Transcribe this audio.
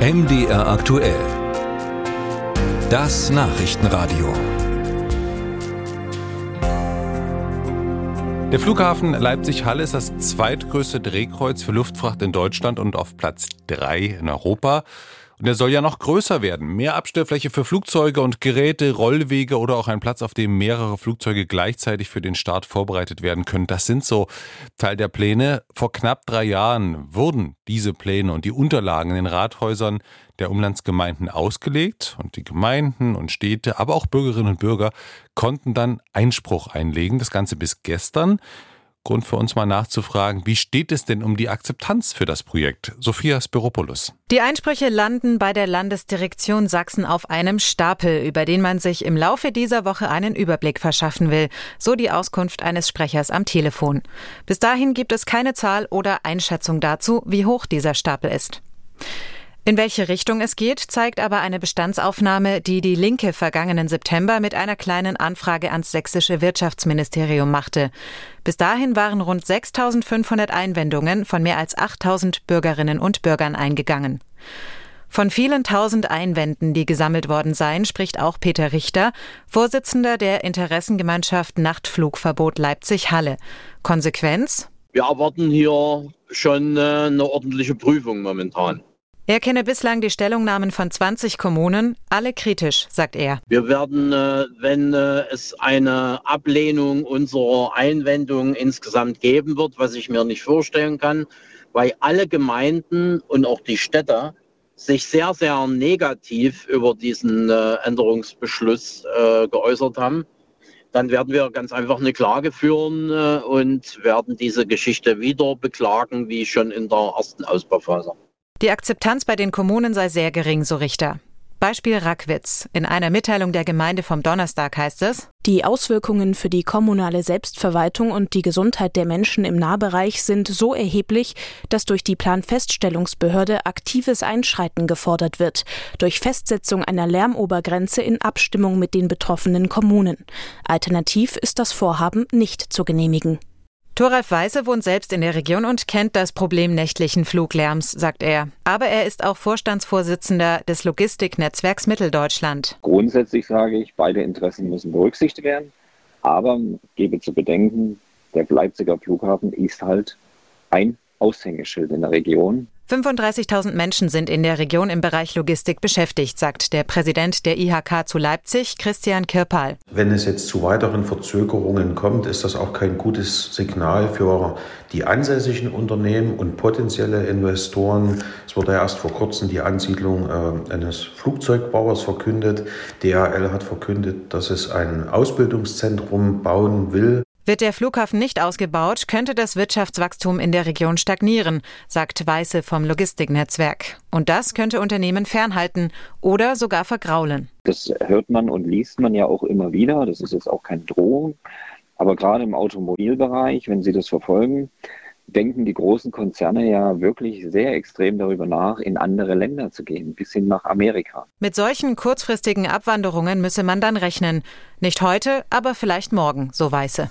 MDR aktuell. Das Nachrichtenradio. Der Flughafen Leipzig-Halle ist das zweitgrößte Drehkreuz für Luftfracht in Deutschland und auf Platz 3 in Europa. Und er soll ja noch größer werden. Mehr Abstellfläche für Flugzeuge und Geräte, Rollwege oder auch ein Platz, auf dem mehrere Flugzeuge gleichzeitig für den Start vorbereitet werden können. Das sind so Teil der Pläne. Vor knapp drei Jahren wurden diese Pläne und die Unterlagen in den Rathäusern der Umlandsgemeinden ausgelegt und die Gemeinden und Städte, aber auch Bürgerinnen und Bürger konnten dann Einspruch einlegen. Das Ganze bis gestern. Grund für uns mal nachzufragen, wie steht es denn um die Akzeptanz für das Projekt? Sophia Spiropoulos. Die Einsprüche landen bei der Landesdirektion Sachsen auf einem Stapel, über den man sich im Laufe dieser Woche einen Überblick verschaffen will, so die Auskunft eines Sprechers am Telefon. Bis dahin gibt es keine Zahl oder Einschätzung dazu, wie hoch dieser Stapel ist. In welche Richtung es geht, zeigt aber eine Bestandsaufnahme, die die Linke vergangenen September mit einer kleinen Anfrage ans sächsische Wirtschaftsministerium machte. Bis dahin waren rund 6500 Einwendungen von mehr als 8000 Bürgerinnen und Bürgern eingegangen. Von vielen tausend Einwänden, die gesammelt worden seien, spricht auch Peter Richter, Vorsitzender der Interessengemeinschaft Nachtflugverbot Leipzig-Halle. Konsequenz? Wir erwarten hier schon äh, eine ordentliche Prüfung momentan. Er kenne bislang die Stellungnahmen von 20 Kommunen, alle kritisch, sagt er. Wir werden, äh, wenn äh, es eine Ablehnung unserer Einwendungen insgesamt geben wird, was ich mir nicht vorstellen kann, weil alle Gemeinden und auch die Städte sich sehr, sehr negativ über diesen äh, Änderungsbeschluss geäußert haben, dann werden wir ganz einfach eine Klage führen und werden diese Geschichte wieder beklagen, wie schon in der ersten Ausbauphase. Die Akzeptanz bei den Kommunen sei sehr gering, so Richter. Beispiel Rackwitz. In einer Mitteilung der Gemeinde vom Donnerstag heißt es, die Auswirkungen für die kommunale Selbstverwaltung und die Gesundheit der Menschen im Nahbereich sind so erheblich, dass durch die Planfeststellungsbehörde aktives Einschreiten gefordert wird, durch Festsetzung einer Lärmobergrenze in Abstimmung mit den betroffenen Kommunen. Alternativ ist das Vorhaben nicht zu genehmigen. Thoralf Weiße wohnt selbst in der Region und kennt das Problem nächtlichen Fluglärms, sagt er. Aber er ist auch Vorstandsvorsitzender des Logistiknetzwerks Mitteldeutschland. Grundsätzlich sage ich, beide Interessen müssen berücksichtigt werden. Aber gebe zu bedenken, der Leipziger Flughafen ist halt ein Aushängeschild in der Region. 35.000 Menschen sind in der Region im Bereich Logistik beschäftigt, sagt der Präsident der IHK zu Leipzig, Christian Kirpal. Wenn es jetzt zu weiteren Verzögerungen kommt, ist das auch kein gutes Signal für die ansässigen Unternehmen und potenzielle Investoren. Es wurde erst vor kurzem die Ansiedlung äh, eines Flugzeugbauers verkündet. DHL hat verkündet, dass es ein Ausbildungszentrum bauen will. Wird der Flughafen nicht ausgebaut, könnte das Wirtschaftswachstum in der Region stagnieren, sagt Weiße vom Logistiknetzwerk. Und das könnte Unternehmen fernhalten oder sogar vergraulen. Das hört man und liest man ja auch immer wieder. Das ist jetzt auch keine Drohung. Aber gerade im Automobilbereich, wenn Sie das verfolgen, denken die großen Konzerne ja wirklich sehr extrem darüber nach, in andere Länder zu gehen, bis hin nach Amerika. Mit solchen kurzfristigen Abwanderungen müsse man dann rechnen. Nicht heute, aber vielleicht morgen, so Weiße.